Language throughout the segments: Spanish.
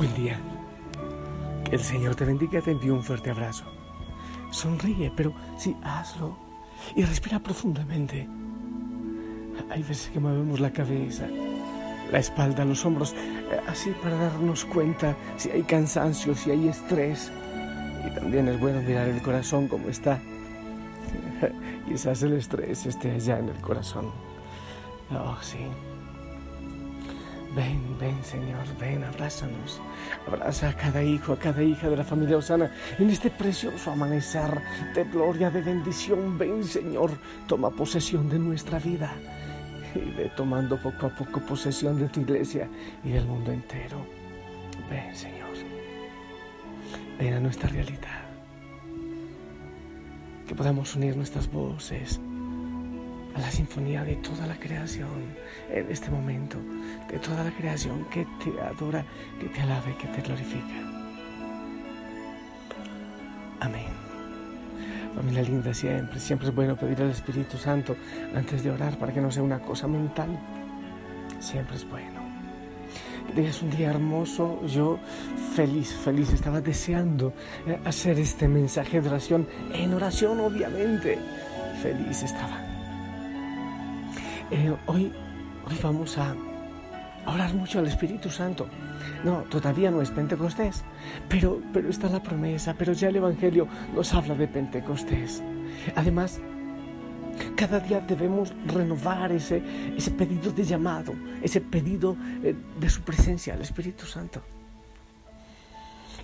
Buen día. Que el Señor te bendiga, te envío un fuerte abrazo. Sonríe, pero sí, hazlo. Y respira profundamente. Hay veces que movemos la cabeza, la espalda, los hombros, eh, así para darnos cuenta si hay cansancio, si hay estrés. Y también es bueno mirar el corazón como está. Quizás el estrés esté allá en el corazón. Oh, sí. Ven, ven Señor, ven, abrázanos. Abraza a cada hijo, a cada hija de la familia Osana en este precioso amanecer de gloria, de bendición. Ven Señor, toma posesión de nuestra vida y ve tomando poco a poco posesión de tu iglesia y del mundo entero. Ven Señor, ven a nuestra realidad. Que podamos unir nuestras voces a la sinfonía de toda la creación en este momento, de toda la creación que te adora, que te alabe, que te glorifica. Amén. Familia linda, siempre, siempre es bueno pedir al Espíritu Santo antes de orar para que no sea una cosa mental. Siempre es bueno. Que un día hermoso. Yo feliz, feliz, estaba deseando eh, hacer este mensaje de oración, en oración obviamente. Feliz estaba. Eh, hoy, hoy vamos a orar mucho al Espíritu Santo. No, todavía no es Pentecostés, pero, pero está la promesa, pero ya el Evangelio nos habla de Pentecostés. Además, cada día debemos renovar ese, ese pedido de llamado, ese pedido eh, de su presencia al Espíritu Santo.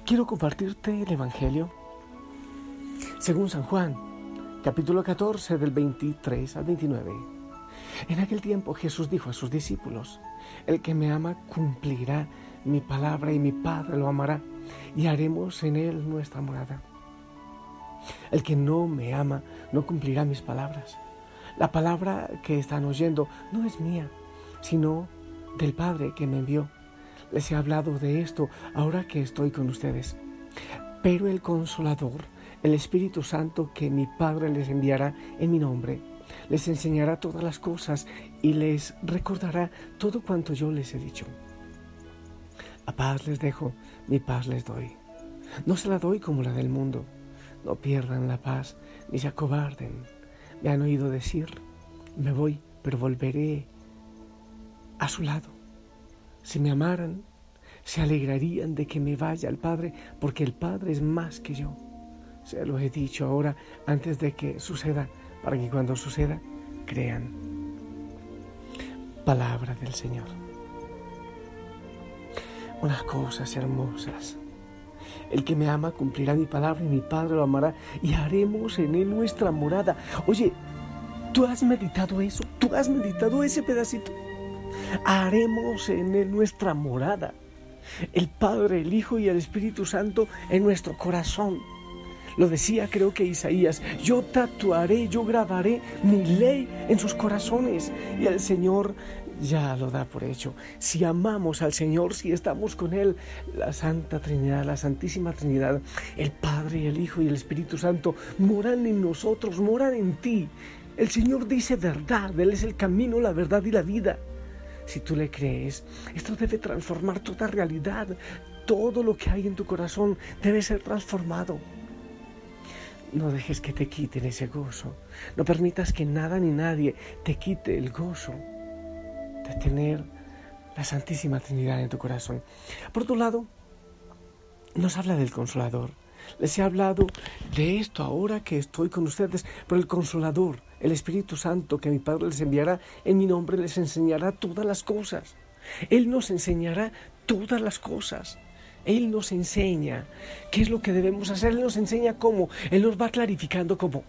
Quiero compartirte el Evangelio según San Juan, capítulo 14 del 23 al 29. En aquel tiempo Jesús dijo a sus discípulos, el que me ama cumplirá mi palabra y mi Padre lo amará y haremos en él nuestra morada. El que no me ama no cumplirá mis palabras. La palabra que están oyendo no es mía, sino del Padre que me envió. Les he hablado de esto ahora que estoy con ustedes. Pero el consolador, el Espíritu Santo que mi Padre les enviará en mi nombre, les enseñará todas las cosas y les recordará todo cuanto yo les he dicho. A paz les dejo, mi paz les doy. No se la doy como la del mundo. No pierdan la paz ni se acobarden. Me han oído decir, me voy, pero volveré a su lado. Si me amaran, se alegrarían de que me vaya al Padre, porque el Padre es más que yo. Se lo he dicho ahora antes de que suceda para que cuando suceda crean. Palabra del Señor. Unas cosas hermosas. El que me ama cumplirá mi palabra y mi Padre lo amará y haremos en él nuestra morada. Oye, ¿tú has meditado eso? ¿Tú has meditado ese pedacito? Haremos en él nuestra morada. El Padre, el Hijo y el Espíritu Santo en nuestro corazón. Lo decía creo que Isaías, yo tatuaré, yo grabaré mi ley en sus corazones. Y el Señor ya lo da por hecho. Si amamos al Señor, si estamos con Él, la Santa Trinidad, la Santísima Trinidad, el Padre, el Hijo y el Espíritu Santo moran en nosotros, moran en ti. El Señor dice verdad, Él es el camino, la verdad y la vida. Si tú le crees, esto debe transformar toda realidad, todo lo que hay en tu corazón debe ser transformado. No dejes que te quiten ese gozo. No permitas que nada ni nadie te quite el gozo de tener la Santísima Trinidad en tu corazón. Por otro lado, nos habla del consolador. Les he hablado de esto ahora que estoy con ustedes, pero el consolador, el Espíritu Santo que mi Padre les enviará en mi nombre, les enseñará todas las cosas. Él nos enseñará todas las cosas. Él nos enseña qué es lo que debemos hacer, Él nos enseña cómo, Él nos va clarificando cómo.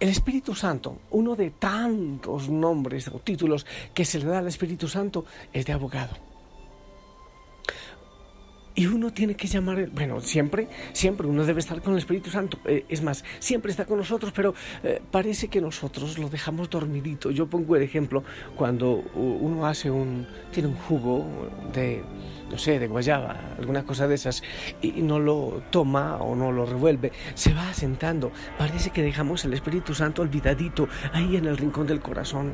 El Espíritu Santo, uno de tantos nombres o títulos que se le da al Espíritu Santo, es de abogado. Y uno tiene que llamar, bueno, siempre, siempre uno debe estar con el Espíritu Santo. Eh, es más, siempre está con nosotros, pero eh, parece que nosotros lo dejamos dormidito. Yo pongo el ejemplo cuando uno hace un, tiene un jugo de no sé, de guayaba, alguna cosa de esas, y no lo toma o no lo revuelve, se va asentando. Parece que dejamos el Espíritu Santo olvidadito ahí en el rincón del corazón.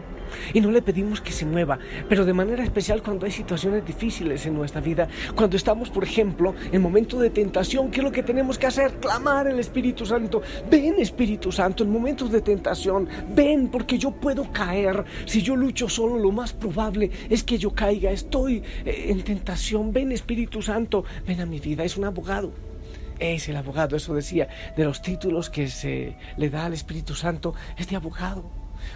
Y no le pedimos que se mueva, pero de manera especial cuando hay situaciones difíciles en nuestra vida, cuando estamos, por ejemplo, en momento de tentación, ¿qué es lo que tenemos que hacer? Clamar el Espíritu Santo. Ven, Espíritu Santo, en momentos de tentación, ven, porque yo puedo caer. Si yo lucho solo, lo más probable es que yo caiga. Estoy eh, en tentación ven Espíritu Santo, ven a mi vida, es un abogado. Es el abogado, eso decía, de los títulos que se le da al Espíritu Santo, es de abogado.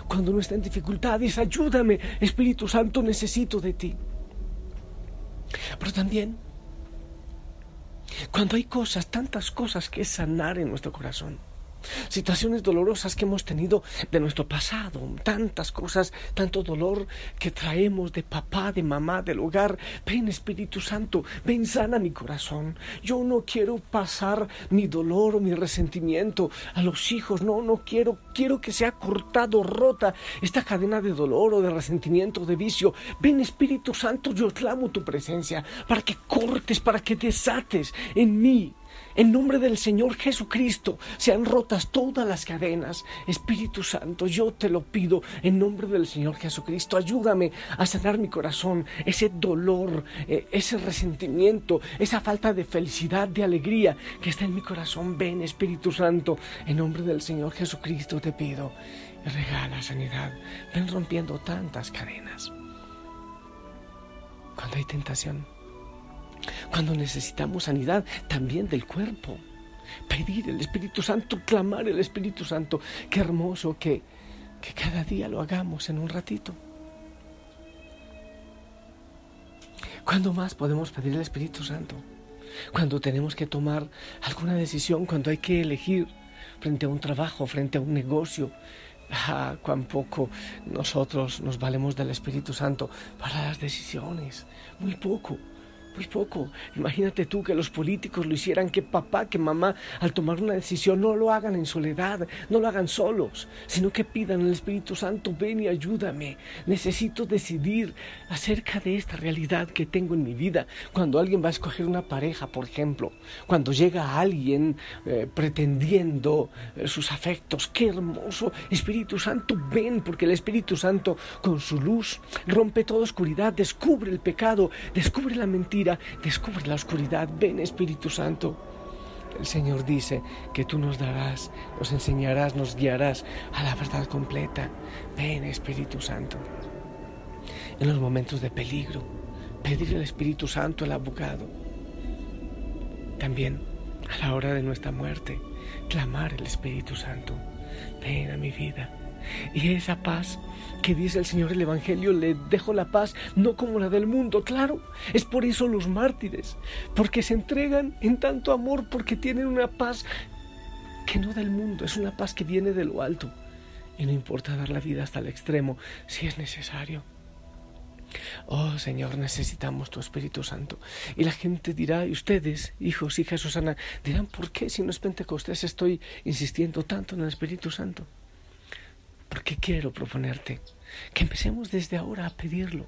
Cuando uno está en dificultades, ayúdame, Espíritu Santo, necesito de ti. Pero también, cuando hay cosas, tantas cosas que sanar en nuestro corazón, situaciones dolorosas que hemos tenido de nuestro pasado, tantas cosas, tanto dolor que traemos de papá, de mamá, del hogar. Ven Espíritu Santo, ven sana mi corazón. Yo no quiero pasar mi dolor o mi resentimiento a los hijos, no, no quiero, quiero que sea cortado, rota esta cadena de dolor o de resentimiento, de vicio. Ven Espíritu Santo, yo clamo tu presencia para que cortes, para que desates en mí en nombre del Señor Jesucristo sean rotas todas las cadenas. Espíritu Santo, yo te lo pido en nombre del Señor Jesucristo. Ayúdame a sanar mi corazón, ese dolor, eh, ese resentimiento, esa falta de felicidad, de alegría que está en mi corazón. Ven, Espíritu Santo, en nombre del Señor Jesucristo te pido. Regala sanidad. Ven rompiendo tantas cadenas. Cuando hay tentación, cuando necesitamos sanidad también del cuerpo. Pedir el Espíritu Santo, clamar el Espíritu Santo. Qué hermoso que, que cada día lo hagamos en un ratito. ¿Cuándo más podemos pedir el Espíritu Santo? Cuando tenemos que tomar alguna decisión, cuando hay que elegir frente a un trabajo, frente a un negocio. Ah, cuán poco nosotros nos valemos del Espíritu Santo para las decisiones. Muy poco. Muy poco. Imagínate tú que los políticos lo hicieran, que papá, que mamá, al tomar una decisión, no lo hagan en soledad, no lo hagan solos, sino que pidan al Espíritu Santo, ven y ayúdame. Necesito decidir acerca de esta realidad que tengo en mi vida. Cuando alguien va a escoger una pareja, por ejemplo, cuando llega alguien eh, pretendiendo eh, sus afectos, qué hermoso. Espíritu Santo, ven, porque el Espíritu Santo con su luz rompe toda oscuridad, descubre el pecado, descubre la mentira descubre la oscuridad. Ven Espíritu Santo. El Señor dice que tú nos darás, nos enseñarás, nos guiarás a la verdad completa. Ven Espíritu Santo. En los momentos de peligro, pedir al Espíritu Santo el abogado. También a la hora de nuestra muerte, clamar el Espíritu Santo. Ven a mi vida y esa paz que dice el Señor el Evangelio, le dejo la paz no como la del mundo, claro, es por eso los mártires, porque se entregan en tanto amor, porque tienen una paz que no del mundo, es una paz que viene de lo alto. Y no importa dar la vida hasta el extremo si es necesario. Oh Señor, necesitamos tu Espíritu Santo. Y la gente dirá, y ustedes, hijos, hijas, Susana, dirán, ¿por qué si no es Pentecostés estoy insistiendo tanto en el Espíritu Santo? Porque quiero proponerte que empecemos desde ahora a pedirlo.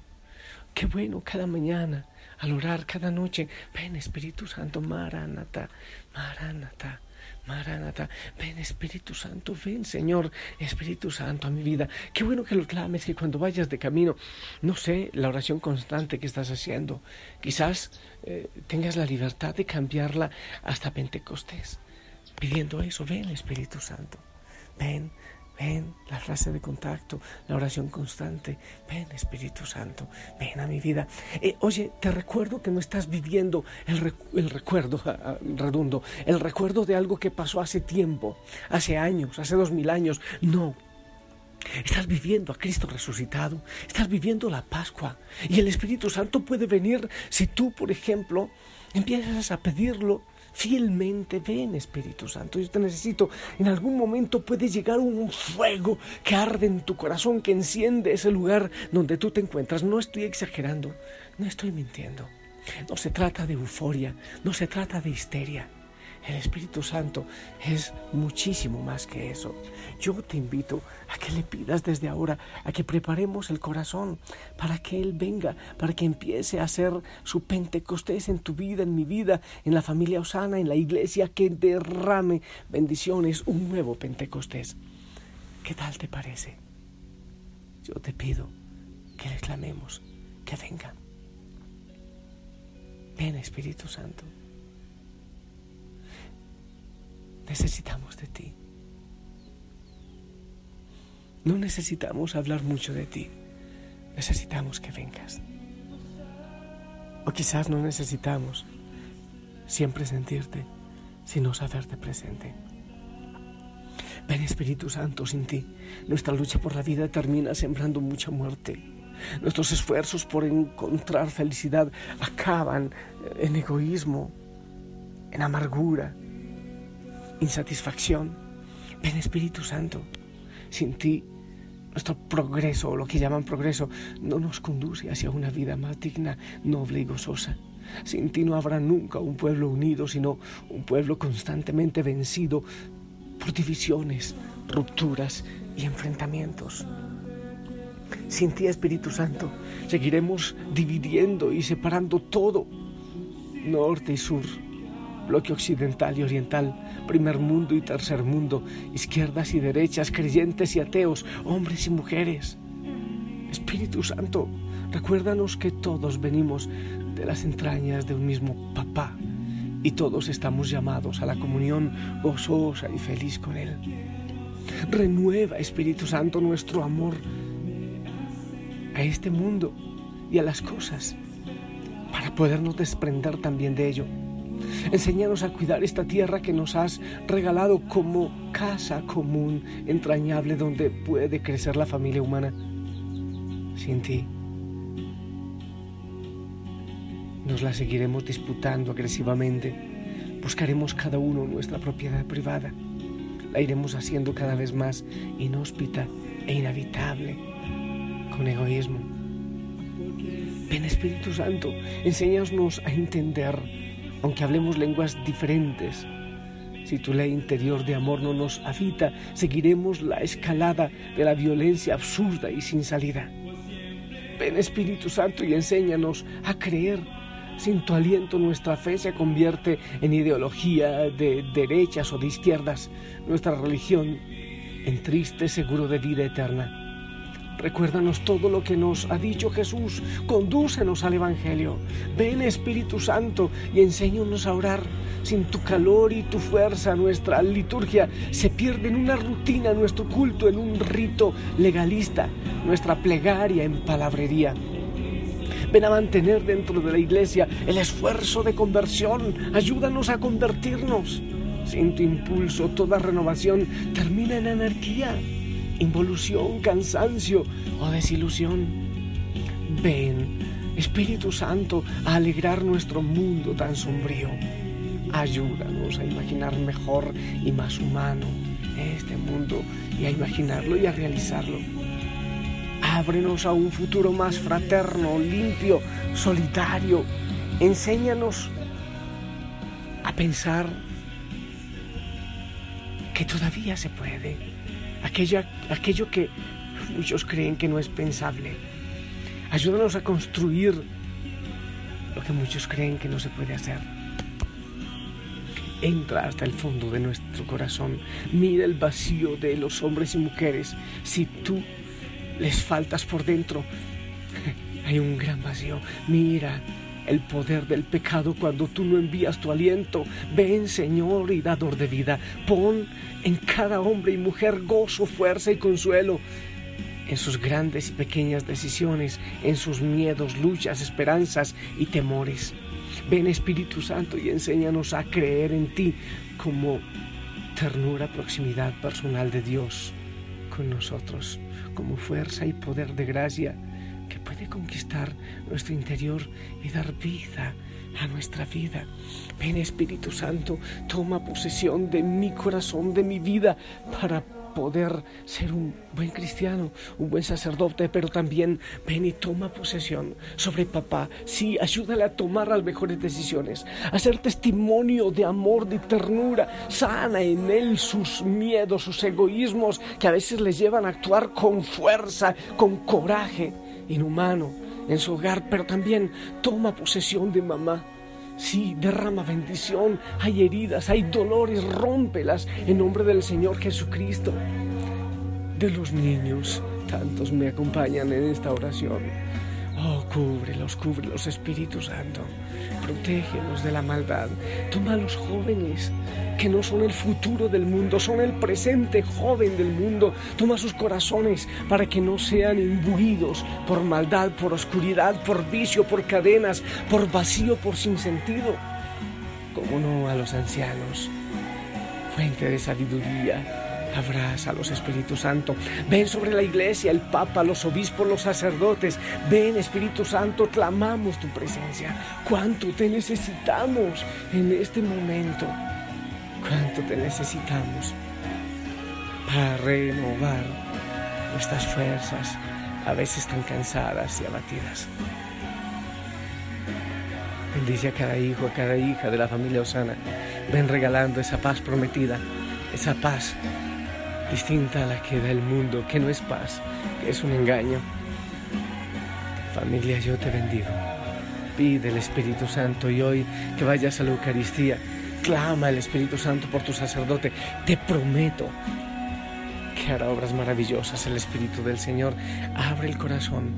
Qué bueno cada mañana al orar cada noche, ven Espíritu Santo, Maranata, Maranata. Maranata, ven Espíritu Santo, ven Señor Espíritu Santo a mi vida. Qué bueno que lo clames, que cuando vayas de camino, no sé, la oración constante que estás haciendo, quizás eh, tengas la libertad de cambiarla hasta Pentecostés, pidiendo eso, ven Espíritu Santo, ven Ven, la frase de contacto, la oración constante. Ven, Espíritu Santo, ven a mi vida. Eh, oye, te recuerdo que no estás viviendo el, el recuerdo, redundo, el recuerdo de algo que pasó hace tiempo, hace años, hace dos mil años. No. Estás viviendo a Cristo resucitado, estás viviendo la Pascua y el Espíritu Santo puede venir si tú, por ejemplo, empiezas a pedirlo fielmente, ven Espíritu Santo, yo te necesito. En algún momento puede llegar un fuego que arde en tu corazón, que enciende ese lugar donde tú te encuentras. No estoy exagerando, no estoy mintiendo. No se trata de euforia, no se trata de histeria. El Espíritu Santo es muchísimo más que eso. Yo te invito a que le pidas desde ahora, a que preparemos el corazón para que Él venga, para que empiece a hacer su Pentecostés en tu vida, en mi vida, en la familia Osana, en la iglesia, que derrame bendiciones, un nuevo Pentecostés. ¿Qué tal te parece? Yo te pido que le clamemos, que venga. Ven Espíritu Santo. Necesitamos de ti. No necesitamos hablar mucho de ti. Necesitamos que vengas. O quizás no necesitamos siempre sentirte, sino saberte presente. Ven Espíritu Santo sin ti. Nuestra lucha por la vida termina sembrando mucha muerte. Nuestros esfuerzos por encontrar felicidad acaban en egoísmo, en amargura, insatisfacción. Ven Espíritu Santo, sin ti nuestro progreso, o lo que llaman progreso, no nos conduce hacia una vida más digna, noble y gozosa. Sin ti no habrá nunca un pueblo unido, sino un pueblo constantemente vencido por divisiones, rupturas y enfrentamientos. Sin ti, Espíritu Santo, seguiremos dividiendo y separando todo, norte y sur, bloque occidental y oriental, primer mundo y tercer mundo, izquierdas y derechas, creyentes y ateos, hombres y mujeres. Espíritu Santo, recuérdanos que todos venimos de las entrañas de un mismo papá y todos estamos llamados a la comunión gozosa y feliz con Él. Renueva, Espíritu Santo, nuestro amor a este mundo y a las cosas para podernos desprender también de ello Enséñanos a cuidar esta tierra que nos has regalado como casa común, entrañable, donde puede crecer la familia humana. Sin ti, nos la seguiremos disputando agresivamente. Buscaremos cada uno nuestra propiedad privada. La iremos haciendo cada vez más inhóspita e inhabitable, con egoísmo. Ven Espíritu Santo, enséñanos a entender aunque hablemos lenguas diferentes. Si tu ley interior de amor no nos habita, seguiremos la escalada de la violencia absurda y sin salida. Ven Espíritu Santo y enséñanos a creer. Sin tu aliento nuestra fe se convierte en ideología de derechas o de izquierdas, nuestra religión en triste seguro de vida eterna. Recuérdanos todo lo que nos ha dicho Jesús. Condúcenos al Evangelio. Ven Espíritu Santo y enséñanos a orar. Sin tu calor y tu fuerza nuestra liturgia se pierde en una rutina, nuestro culto en un rito legalista, nuestra plegaria en palabrería. Ven a mantener dentro de la iglesia el esfuerzo de conversión. Ayúdanos a convertirnos. Sin tu impulso, toda renovación termina en anarquía involución, cansancio o desilusión. Ven, Espíritu Santo, a alegrar nuestro mundo tan sombrío. Ayúdanos a imaginar mejor y más humano este mundo y a imaginarlo y a realizarlo. Ábrenos a un futuro más fraterno, limpio, solidario. Enséñanos a pensar que todavía se puede aquello que muchos creen que no es pensable. Ayúdanos a construir lo que muchos creen que no se puede hacer. Entra hasta el fondo de nuestro corazón. Mira el vacío de los hombres y mujeres. Si tú les faltas por dentro, hay un gran vacío. Mira el poder del pecado cuando tú no envías tu aliento. Ven, Señor y dador de vida. Pon en cada hombre y mujer gozo, fuerza y consuelo. En sus grandes y pequeñas decisiones, en sus miedos, luchas, esperanzas y temores. Ven Espíritu Santo y enséñanos a creer en ti como ternura, proximidad personal de Dios con nosotros, como fuerza y poder de gracia que puede conquistar nuestro interior y dar vida a nuestra vida. Ven Espíritu Santo, toma posesión de mi corazón, de mi vida, para poder ser un buen cristiano, un buen sacerdote, pero también ven y toma posesión sobre papá. Sí, ayúdale a tomar las mejores decisiones, a ser testimonio de amor, de ternura, sana en él sus miedos, sus egoísmos, que a veces les llevan a actuar con fuerza, con coraje inhumano en su hogar, pero también toma posesión de mamá Sí, derrama bendición. Hay heridas, hay dolores, rómpelas en nombre del Señor Jesucristo. De los niños, tantos me acompañan en esta oración. Oh, cúbrelos, cúbrelos, Espíritu Santo. Protégelos de la maldad. Toma a los jóvenes, que no son el futuro del mundo, son el presente joven del mundo. Toma sus corazones para que no sean imbuidos por maldad, por oscuridad, por vicio, por cadenas, por vacío, por sinsentido. Como no a los ancianos, fuente de sabiduría Abraza a los Espíritu Santo. Ven sobre la iglesia, el Papa, los obispos, los sacerdotes. Ven Espíritu Santo, clamamos tu presencia. ¿Cuánto te necesitamos en este momento? ¿Cuánto te necesitamos para renovar nuestras fuerzas, a veces tan cansadas y abatidas? Bendice a cada hijo, a cada hija de la familia Osana. Ven regalando esa paz prometida, esa paz distinta a la que da el mundo, que no es paz, que es un engaño. Familia, yo te bendigo. Pide el Espíritu Santo y hoy que vayas a la Eucaristía, clama al Espíritu Santo por tu sacerdote. Te prometo que hará obras maravillosas el Espíritu del Señor. Abre el corazón.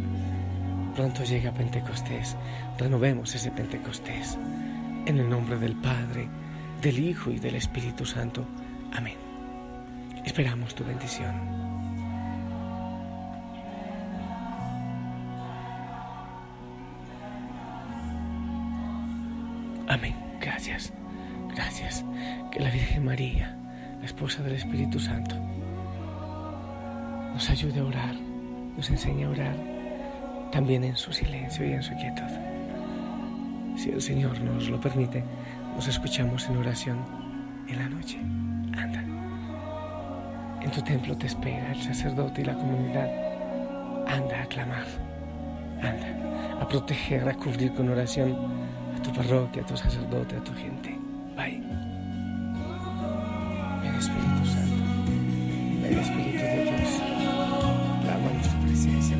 Pronto llega Pentecostés. Renovemos ese Pentecostés. En el nombre del Padre, del Hijo y del Espíritu Santo. Amén. Esperamos tu bendición. Amén. Gracias. Gracias. Que la Virgen María, la esposa del Espíritu Santo, nos ayude a orar, nos enseñe a orar, también en su silencio y en su quietud. Si el Señor nos lo permite, nos escuchamos en oración en la noche. En tu templo te espera el sacerdote y la comunidad. Anda a clamar, anda a proteger, a cubrir con oración a tu parroquia, a tu sacerdote, a tu gente. Bye. Ven Espíritu Santo, ven Espíritu de Dios, tu presencia,